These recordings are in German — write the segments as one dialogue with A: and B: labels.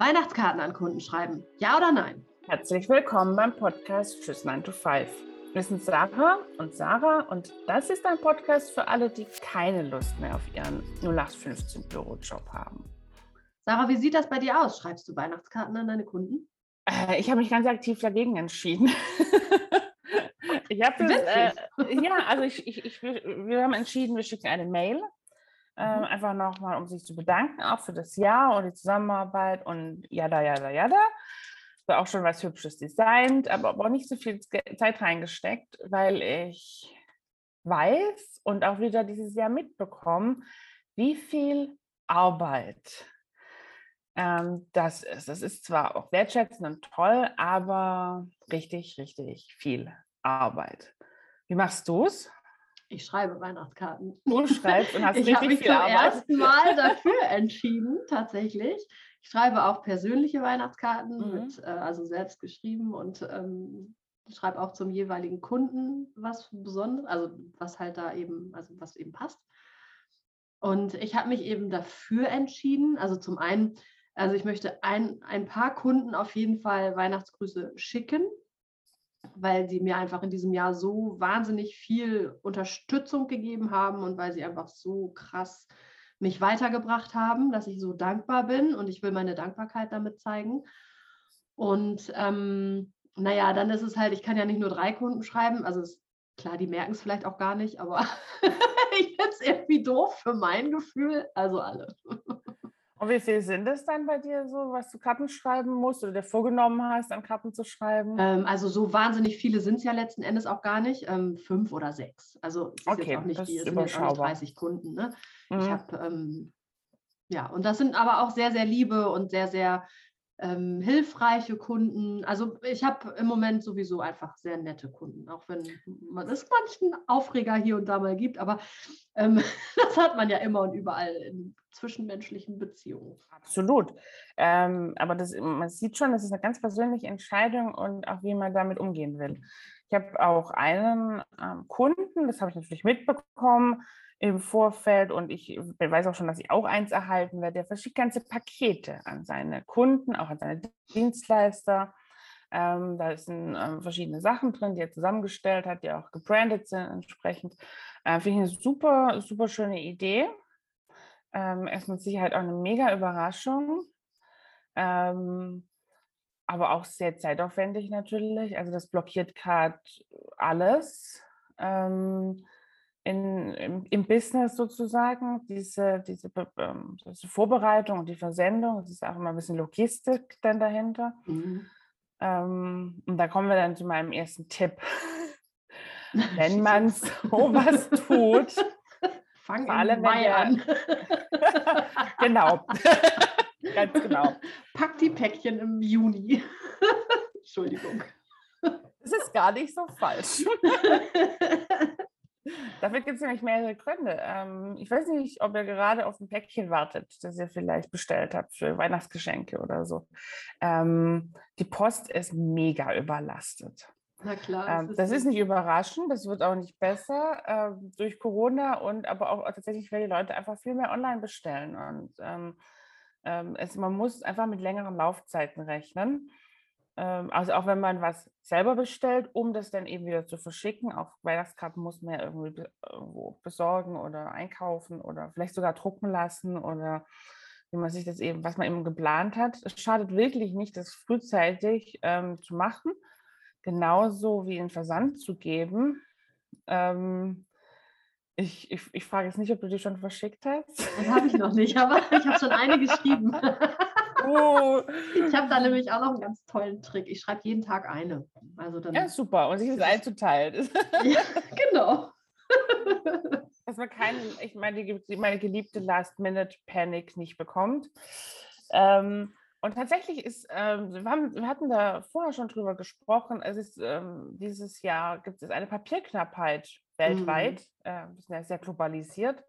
A: Weihnachtskarten an Kunden schreiben. Ja oder nein?
B: Herzlich willkommen beim Podcast Tschüss 9 to 5. Wir sind Sarah und Sarah und das ist ein Podcast für alle, die keine Lust mehr auf ihren 0815 Bürojob haben.
A: Sarah, wie sieht das bei dir aus? Schreibst du Weihnachtskarten an deine Kunden?
B: Äh, ich habe mich ganz aktiv dagegen entschieden. ich habe äh, ja, also ich, ich, ich, wir haben entschieden, wir schicken eine Mail ähm, mhm. einfach nochmal, um sich zu bedanken, auch für das Jahr und die Zusammenarbeit und jada, jada, jada. War auch schon was Hübsches designt, aber auch nicht so viel Zeit reingesteckt, weil ich weiß und auch wieder dieses Jahr mitbekommen, wie viel Arbeit ähm, das ist. Das ist zwar auch wertschätzend und toll, aber richtig, richtig viel Arbeit. Wie machst du es?
A: Ich schreibe Weihnachtskarten.
B: Du schreibst und hast
A: ich
B: richtig
A: mich
B: viel
A: zum
B: Arbeit.
A: ersten Mal dafür entschieden, tatsächlich. Ich schreibe auch persönliche Weihnachtskarten,
B: Mhm.
A: mit, äh, also selbst geschrieben und ähm, schreibe auch zum jeweiligen Kunden was Besonderes, also was halt da eben, also was eben passt. Und ich habe mich eben dafür entschieden, also zum einen, also ich möchte ein, ein paar Kunden auf jeden Fall Weihnachtsgrüße schicken, weil sie mir einfach in diesem Jahr so wahnsinnig viel Unterstützung gegeben haben und weil sie einfach so krass mich weitergebracht haben, dass ich so dankbar bin und ich will meine Dankbarkeit damit zeigen. Und ähm, naja, dann ist es halt, ich kann ja nicht nur drei Kunden schreiben, also es, klar, die merken es vielleicht auch gar nicht, aber ich finde es irgendwie doof für mein Gefühl, also alle.
B: Und wie viel sind es dann bei dir so, was du Karten schreiben musst oder dir vorgenommen hast, an Karten zu schreiben?
A: Ähm, also so wahnsinnig viele sind es ja letzten Endes auch gar nicht. Ähm, fünf oder sechs. Also es ist
B: Okay,
A: jetzt auch nicht
B: das
A: es sind jetzt auch nicht
B: überschaubar.
A: 30 Kunden. Ne? Ich
B: Mhm.
A: habe, ähm, ja, und das sind aber auch sehr, sehr liebe und sehr, sehr ähm, hilfreiche Kunden. Also ich habe im Moment sowieso einfach sehr nette Kunden, auch wenn man es manchen Aufreger hier und da mal gibt, aber ähm, das hat man ja immer und überall in zwischenmenschlichen Beziehungen.
B: Absolut. Ähm, aber das, man sieht schon, das ist eine ganz persönliche Entscheidung und auch wie man damit umgehen will. Ich habe auch einen ähm, Kunden, das habe ich natürlich mitbekommen im Vorfeld und ich weiß auch schon, dass ich auch eins erhalten werde, der verschickt ganze Pakete an seine Kunden, auch an seine Dienstleister. Ähm, da sind ähm, verschiedene Sachen drin, die er zusammengestellt hat, die auch gebrandet sind entsprechend. Äh, Finde ich eine super, super schöne Idee. Ähm, ist mit Sicherheit auch eine mega Überraschung. Ähm, aber auch sehr zeitaufwendig natürlich. Also das blockiert gerade alles ähm, in, im, im Business sozusagen. Diese, diese, ähm, diese Vorbereitung und die Versendung, es ist auch immer ein bisschen Logistik dann dahinter. Ähm, und da kommen wir dann zu meinem ersten Tipp. Wenn man sowas tut,
A: Fang
B: Vor allem,
A: Mai
B: der-
A: an.
B: genau, ganz genau.
A: Pack die Päckchen im Juni. Entschuldigung.
B: Das ist gar nicht so falsch. Dafür gibt es nämlich mehrere Gründe. Ähm, ich weiß nicht, ob ihr gerade auf ein Päckchen wartet, das ihr vielleicht bestellt habt für Weihnachtsgeschenke oder so. Ähm, die Post ist mega überlastet.
A: Na klar.
B: Ähm,
A: es
B: das ist nicht überraschend, das wird auch nicht besser ähm, durch Corona und aber auch tatsächlich, weil die Leute einfach viel mehr online bestellen. Und ähm, ähm, es, man muss einfach mit längeren Laufzeiten rechnen. Ähm, also auch wenn man was selber bestellt, um das dann eben wieder zu verschicken. Auch Weihnachtskarten muss man ja irgendwie irgendwo besorgen oder einkaufen oder vielleicht sogar drucken lassen oder wie man sich das eben, was man eben geplant hat. Es schadet wirklich nicht, das frühzeitig ähm, zu machen genauso wie einen Versand zu geben. Ähm, ich, ich, ich frage jetzt nicht, ob du die schon verschickt hast.
A: Das habe ich noch nicht, aber ich habe schon eine geschrieben.
B: Oh,
A: Ich habe da nämlich auch noch einen ganz tollen Trick. Ich schreibe jeden Tag eine. Also dann.
B: ja, super. Und sich das einzuteilen.
A: Ja, genau.
B: Dass man keine, ich meine, die, meine geliebte Last-Minute-Panic nicht bekommt. Ähm, und tatsächlich ist, ähm, wir, haben, wir hatten da vorher schon drüber gesprochen, es ist ähm, dieses Jahr gibt es eine Papierknappheit weltweit. Äh, wir sind ja sehr globalisiert.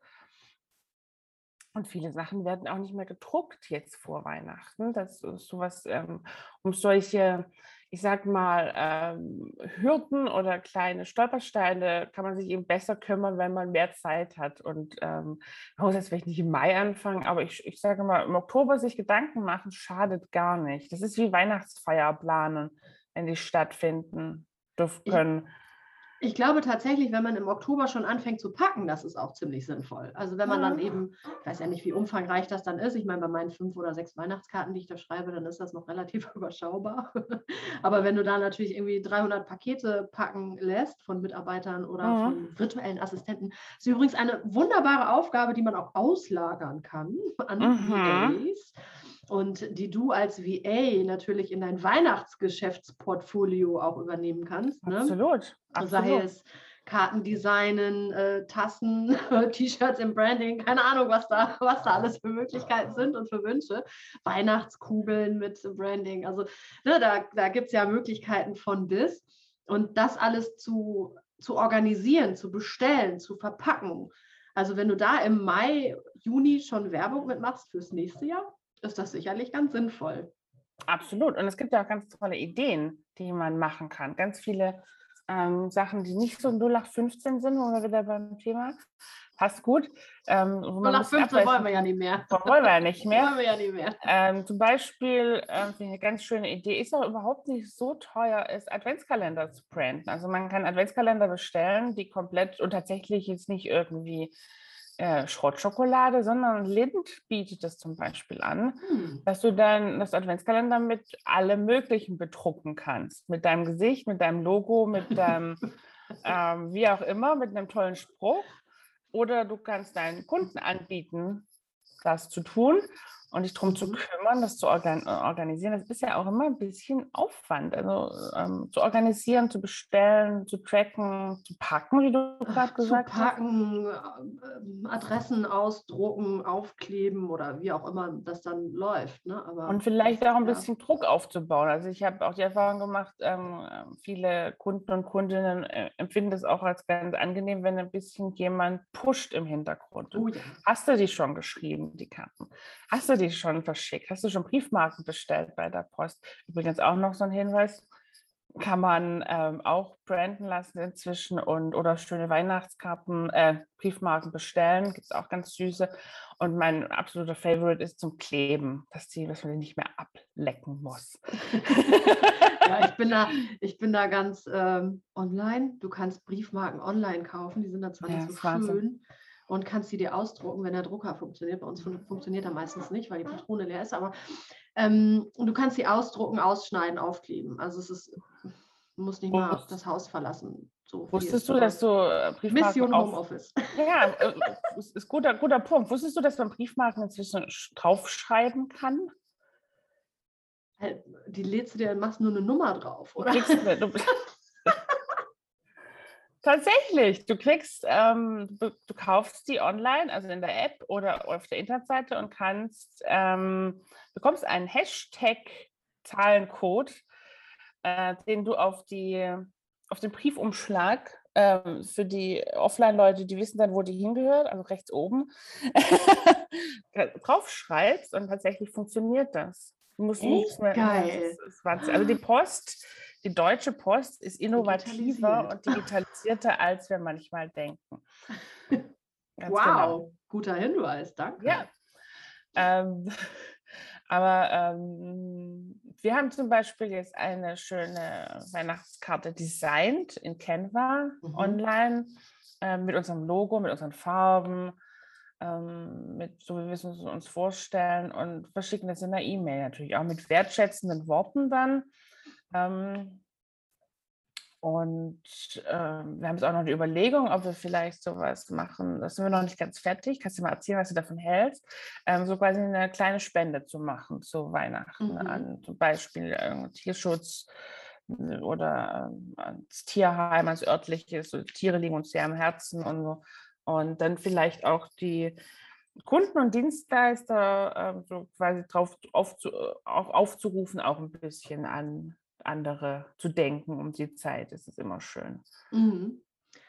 B: Und viele Sachen werden auch nicht mehr gedruckt jetzt vor Weihnachten. Das ist sowas, ähm, um solche ich sag mal, ähm, Hürden oder kleine Stolpersteine kann man sich eben besser kümmern, wenn man mehr Zeit hat. Und ähm, man muss jetzt vielleicht nicht im Mai anfangen, aber ich, ich sage mal, im Oktober sich Gedanken machen, schadet gar nicht. Das ist wie Weihnachtsfeier planen, wenn die stattfinden dürfen können. Ich
A: glaube tatsächlich, wenn man im Oktober schon anfängt zu packen, das ist auch ziemlich sinnvoll. Also wenn man dann ah. eben, ich weiß ja nicht, wie umfangreich das dann ist. Ich meine, bei meinen fünf oder sechs Weihnachtskarten, die ich da schreibe, dann ist das noch relativ überschaubar. Aber wenn du da natürlich irgendwie 300 Pakete packen lässt von Mitarbeitern oder mhm. von virtuellen Assistenten, ist übrigens eine wunderbare Aufgabe, die man auch auslagern kann an mhm. VAs und die du als VA natürlich in dein Weihnachtsgeschäftsportfolio auch übernehmen kannst.
B: Ne? Absolut.
A: Absolut. Sei es Kartendesignen, äh, Tassen, T-Shirts im Branding, keine Ahnung, was da, was da alles für Möglichkeiten sind und für Wünsche. Weihnachtskugeln mit Branding. Also ne, da, da gibt es ja Möglichkeiten von bis. Und das alles zu, zu organisieren, zu bestellen, zu verpacken. Also wenn du da im Mai, Juni schon Werbung mitmachst fürs nächste Jahr, ist das sicherlich ganz sinnvoll.
B: Absolut. Und es gibt ja auch ganz tolle Ideen, die man machen kann. Ganz viele ähm, Sachen, die nicht so 0815 sind, wo wir wieder beim Thema passt gut.
A: Ähm, 0815 wollen wir ja nicht mehr.
B: Wollen wir ja nicht mehr.
A: wollen wir ja nicht mehr.
B: Ähm, zum Beispiel, ähm, eine ganz schöne Idee, ist auch überhaupt nicht so teuer, ist Adventskalender zu branden. Also man kann Adventskalender bestellen, die komplett und tatsächlich jetzt nicht irgendwie äh, Schrottschokolade, sondern Lind bietet es zum Beispiel an, hm. dass du dann das Adventskalender mit allem Möglichen bedrucken kannst. Mit deinem Gesicht, mit deinem Logo, mit deinem, ähm, wie auch immer, mit einem tollen Spruch. Oder du kannst deinen Kunden anbieten, das zu tun und dich darum zu mhm. kümmern, das zu organ organisieren, das ist ja auch immer ein bisschen Aufwand. Also ähm, zu organisieren, zu bestellen, zu tracken, zu packen, wie du gerade gesagt
A: hast. Zu packen, äh, Adressen ausdrucken, aufkleben oder wie auch immer das dann läuft. Ne?
B: Aber, und vielleicht auch ein ja. bisschen Druck aufzubauen. Also ich habe auch die Erfahrung gemacht, ähm, viele Kunden und Kundinnen äh, empfinden es auch als ganz angenehm, wenn ein bisschen jemand pusht im Hintergrund. Oh ja. Hast du die schon geschrieben, die Karten? Hast du die schon verschickt? Hast du schon Briefmarken bestellt bei der Post? Übrigens auch noch so ein Hinweis. Kann man ähm, auch branden lassen inzwischen und oder schöne Weihnachtskarten, äh, Briefmarken bestellen. Gibt es auch ganz süße. Und mein absoluter Favorite ist zum Kleben, dass, die, dass man die nicht mehr ablecken muss.
A: ja, ich bin da, ich bin da ganz ähm, online. Du kannst Briefmarken online kaufen, die sind da zwar ja, nicht so schön. Wahnsinn und kannst sie dir ausdrucken, wenn der Drucker funktioniert. Bei uns funktioniert er meistens nicht, weil die Patrone leer ist, aber ähm, du kannst sie ausdrucken, ausschneiden, aufkleben. Also es ist, du musst nicht mal das Haus verlassen.
B: So Wusstest du, dass du äh,
A: Briefmarken Mission auf, Homeoffice.
B: Ja, äh, ist, guter, guter Punkt. Wusstest du, dass man Briefmarken inzwischen draufschreiben kann?
A: Die lädst du dir und machst nur eine Nummer drauf, oder? Du,
B: Tatsächlich, du kriegst, ähm, du, du, kaufst die online, also in der App oder auf der Internetseite und kannst, ähm, bekommst einen Hashtag-Zahlencode, äh, den du auf die, auf den Briefumschlag ähm, für die Offline-Leute, die wissen dann, wo die hingehört, also rechts oben, draufschreibst und tatsächlich funktioniert das.
A: Du musst nichts mehr. Geil.
B: also die Post die Deutsche Post ist innovativer und digitalisierter, als wir manchmal denken.
A: Ganz wow, genau. guter Hinweis, danke.
B: Ja. Ähm, aber ähm, wir haben zum Beispiel jetzt eine schöne Weihnachtskarte designt in Canva mhm. online äh, mit unserem Logo, mit unseren Farben, ähm, mit so wie wir es uns vorstellen und verschicken das in der E-Mail natürlich auch mit wertschätzenden Worten dann. Ähm, und äh, wir haben jetzt auch noch eine Überlegung, ob wir vielleicht sowas machen. Das sind wir noch nicht ganz fertig. Kannst du mal erzählen, was du davon hältst? Ähm, so quasi eine kleine Spende zu machen zu Weihnachten, mhm. an zum Beispiel äh, Tierschutz äh, oder äh, ans Tierheim, ans örtliche. So, Tiere liegen uns sehr am Herzen und so. Und dann vielleicht auch die Kunden und Dienstleister äh, so quasi drauf aufzu, auch aufzurufen, auch ein bisschen an andere zu denken um die Zeit. Das ist immer schön.
A: Mhm.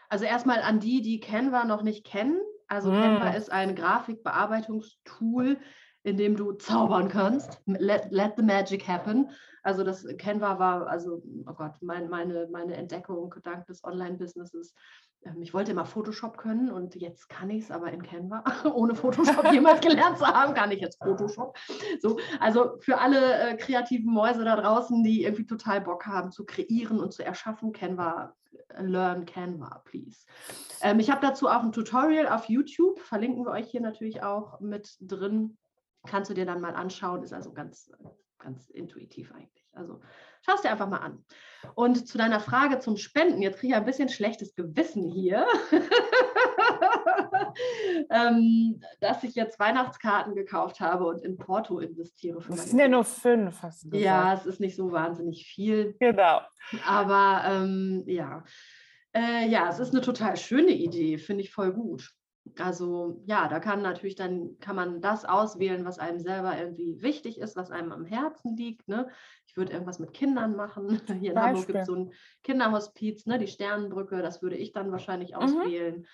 A: Also erstmal an die, die Canva noch nicht kennen. Also mhm. Canva ist ein Grafikbearbeitungstool, in dem du zaubern kannst. Let, let the magic happen. Also das Canva war, also, oh Gott, mein, meine, meine Entdeckung dank des Online-Businesses. Ähm, ich wollte immer Photoshop können und jetzt kann ich es aber in Canva. Ohne Photoshop jemals gelernt zu haben, kann ich jetzt Photoshop. So, also für alle äh, kreativen Mäuse da draußen, die irgendwie total Bock haben zu kreieren und zu erschaffen, Canva, äh, learn Canva, please. Ähm, ich habe dazu auch ein Tutorial auf YouTube, verlinken wir euch hier natürlich auch mit drin kannst du dir dann mal anschauen, ist also ganz, ganz intuitiv eigentlich. Also schau es dir einfach mal an. Und zu deiner Frage zum Spenden, jetzt kriege ich ein bisschen schlechtes Gewissen hier, ähm, dass ich jetzt Weihnachtskarten gekauft habe und in Porto investiere.
B: Für das sind ja nur fünf, hast du
A: gesagt. Ja, es ist nicht so wahnsinnig viel.
B: Genau.
A: Aber ähm, ja. Äh, ja, es ist eine total schöne Idee, finde ich voll gut. Also ja, da kann natürlich dann, kann man das auswählen, was einem selber irgendwie wichtig ist, was einem am Herzen liegt. Ne? Ich würde irgendwas mit Kindern machen. Hier in Beispiel. Hamburg gibt es so ein Kinderhospiz, ne? die Sternenbrücke, das würde ich dann wahrscheinlich mhm. auswählen. Mhm.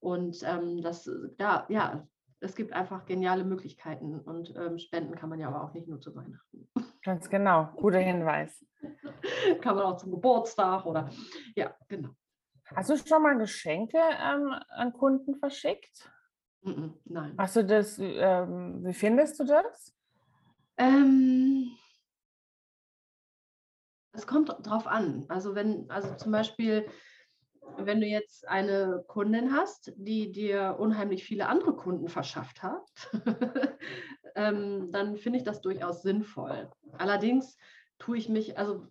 A: Und ähm, das, da, ja, es gibt einfach geniale Möglichkeiten und ähm, spenden kann man ja aber auch nicht nur zu Weihnachten.
B: Ganz genau, guter Hinweis.
A: kann man auch zum Geburtstag oder ja, genau.
B: Hast du schon mal Geschenke ähm, an Kunden verschickt?
A: nein.
B: Hast du das, ähm, wie findest du das?
A: Ähm, es kommt drauf an. Also wenn, also zum Beispiel, wenn du jetzt eine Kundin hast, die dir unheimlich viele andere Kunden verschafft hat, ähm, dann finde ich das durchaus sinnvoll. Allerdings tue ich mich, also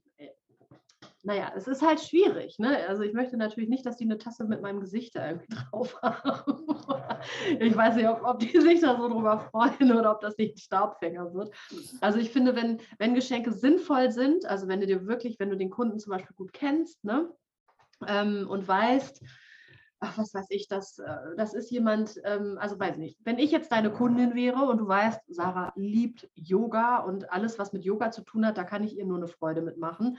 A: naja, es ist halt schwierig. Ne? Also ich möchte natürlich nicht, dass die eine Tasse mit meinem Gesicht da irgendwie drauf haben. ich weiß nicht, ob, ob, die sich da so drüber freuen oder ob das nicht ein Staubfänger wird. Also ich finde, wenn, wenn Geschenke sinnvoll sind, also wenn du dir wirklich, wenn du den Kunden zum Beispiel gut kennst ne? Ähm, und weißt, ach, was weiß ich, das, äh, das ist jemand, ähm, also weiß nicht, wenn ich jetzt deine Kundin wäre und du weißt, Sarah liebt Yoga und alles, was mit Yoga zu tun hat, da kann ich ihr nur eine Freude mitmachen,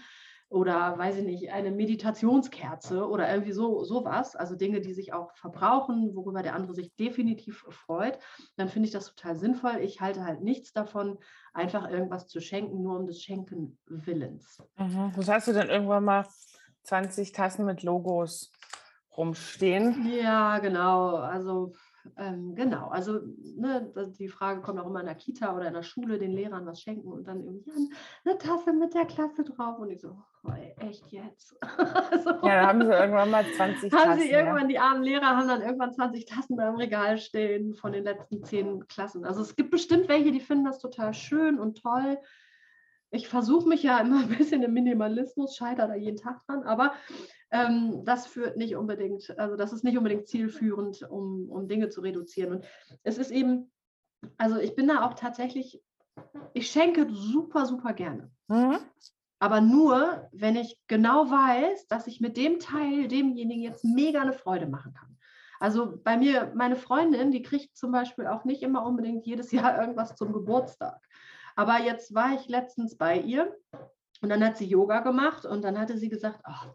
A: oder weiß ich nicht, eine Meditationskerze oder irgendwie so sowas, also Dinge, die sich auch verbrauchen, worüber der andere sich definitiv freut, dann finde ich das total sinnvoll. Ich halte halt nichts davon, einfach irgendwas zu schenken, nur um des Schenken Willens.
B: Mhm. Was hast du denn irgendwann mal 20 Tassen mit Logos rumstehen?
A: Ja, genau. Also ähm, genau, also ne, die Frage kommt auch immer in der Kita oder in der Schule, den Lehrern was schenken und dann irgendwie eine Tasse mit der Klasse drauf und ich so, oh, echt jetzt?
B: also, ja, da haben sie irgendwann mal 20
A: haben Tassen. Sie irgendwann, ja. Die armen Lehrer haben dann irgendwann 20 Tassen da im Regal stehen von den letzten zehn Klassen. Also es gibt bestimmt welche, die finden das total schön und toll ich versuche mich ja immer ein bisschen im Minimalismus, scheitere da jeden Tag dran, aber ähm, das führt nicht unbedingt, also das ist nicht unbedingt zielführend, um, um Dinge zu reduzieren. Und es ist eben, also ich bin da auch tatsächlich, ich schenke super, super gerne. Mhm. Aber nur, wenn ich genau weiß, dass ich mit dem Teil demjenigen jetzt mega eine Freude machen kann. Also bei mir, meine Freundin, die kriegt zum Beispiel auch nicht immer unbedingt jedes Jahr irgendwas zum Geburtstag. Aber jetzt war ich letztens bei ihr und dann hat sie Yoga gemacht und dann hatte sie gesagt, oh,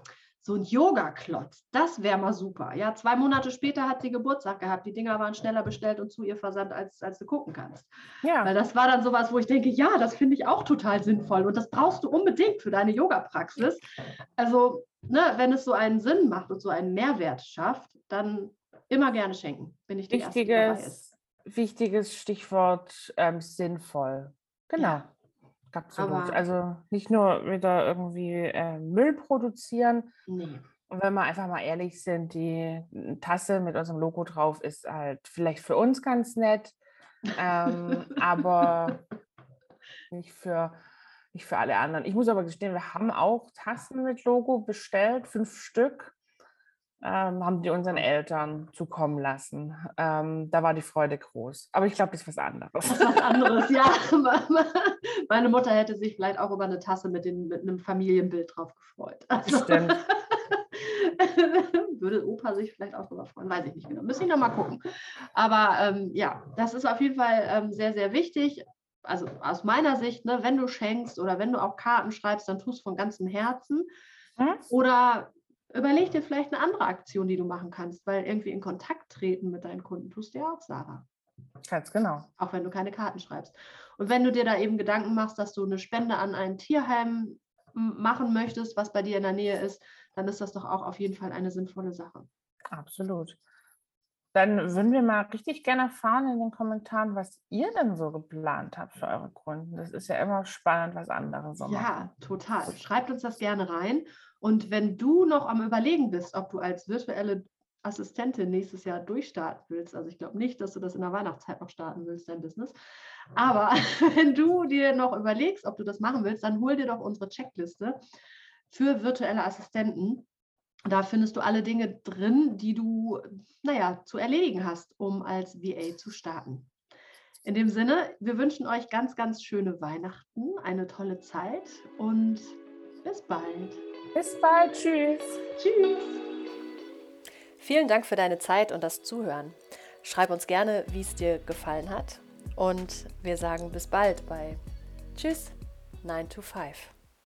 A: so ein Yoga-Klotz, das wäre mal super. Ja, zwei Monate später hat sie Geburtstag gehabt. Die Dinger waren schneller bestellt und zu ihr versandt, als, als du gucken kannst. Ja. Weil das war dann sowas, wo ich denke, ja, das finde ich auch total sinnvoll und das brauchst du unbedingt für deine Yoga-Praxis. Also, ne, wenn es so einen Sinn macht und so einen Mehrwert schafft, dann immer gerne schenken, bin ich die
B: wichtiges, Erste, die. Wichtiges Stichwort ähm, sinnvoll. Genau. Ja. Absolut. Aber also nicht nur wieder irgendwie äh, Müll produzieren. Nee. Und wenn wir einfach mal ehrlich sind, die Tasse mit unserem Logo drauf ist halt vielleicht für uns ganz nett, ähm, aber nicht für, nicht für alle anderen. Ich muss aber gestehen, wir haben auch Tassen mit Logo bestellt, fünf Stück ähm, haben die unseren Eltern zukommen lassen. Ähm, da war die Freude groß. Aber ich glaube, das ist was anderes. Das
A: ist was anderes, ja. Meine Mutter hätte sich vielleicht auch über eine Tasse mit, den, mit einem Familienbild drauf gefreut. Also, Stimmt. würde Opa sich vielleicht auch darüber freuen, weiß ich nicht genau. Müssen ich nochmal gucken. Aber ähm, ja, das ist auf jeden Fall ähm, sehr, sehr wichtig. Also aus meiner Sicht, ne, wenn du schenkst oder wenn du auch Karten schreibst, dann tust du von ganzem Herzen. Hm? Oder Überleg dir vielleicht eine andere Aktion, die du machen kannst, weil irgendwie in Kontakt treten mit deinen Kunden tust du ja auch, Sarah.
B: Ganz genau.
A: Auch wenn du keine Karten schreibst. Und wenn du dir da eben Gedanken machst, dass du eine Spende an ein Tierheim machen möchtest, was bei dir in der Nähe ist, dann ist das doch auch auf jeden Fall eine sinnvolle Sache.
B: Absolut. Dann würden wir mal richtig gerne erfahren in den Kommentaren, was ihr denn so geplant habt für eure Kunden. Das ist ja immer spannend, was andere so
A: machen.
B: Ja,
A: total. Schreibt uns das gerne rein. Und wenn du noch am Überlegen bist, ob du als virtuelle Assistentin nächstes Jahr durchstarten willst, also ich glaube nicht, dass du das in der Weihnachtszeit noch starten willst, dein Business, aber wenn du dir noch überlegst, ob du das machen willst, dann hol dir doch unsere Checkliste für virtuelle Assistenten. Da findest du alle Dinge drin, die du, naja, zu erledigen hast, um als VA zu starten. In dem Sinne, wir wünschen euch ganz, ganz schöne Weihnachten, eine tolle Zeit und bis bald.
B: Bis bald. Tschüss.
A: Tschüss.
C: Vielen Dank für deine Zeit und das Zuhören. Schreib uns gerne, wie es dir gefallen hat. Und wir sagen bis bald bei Tschüss 9 to 5.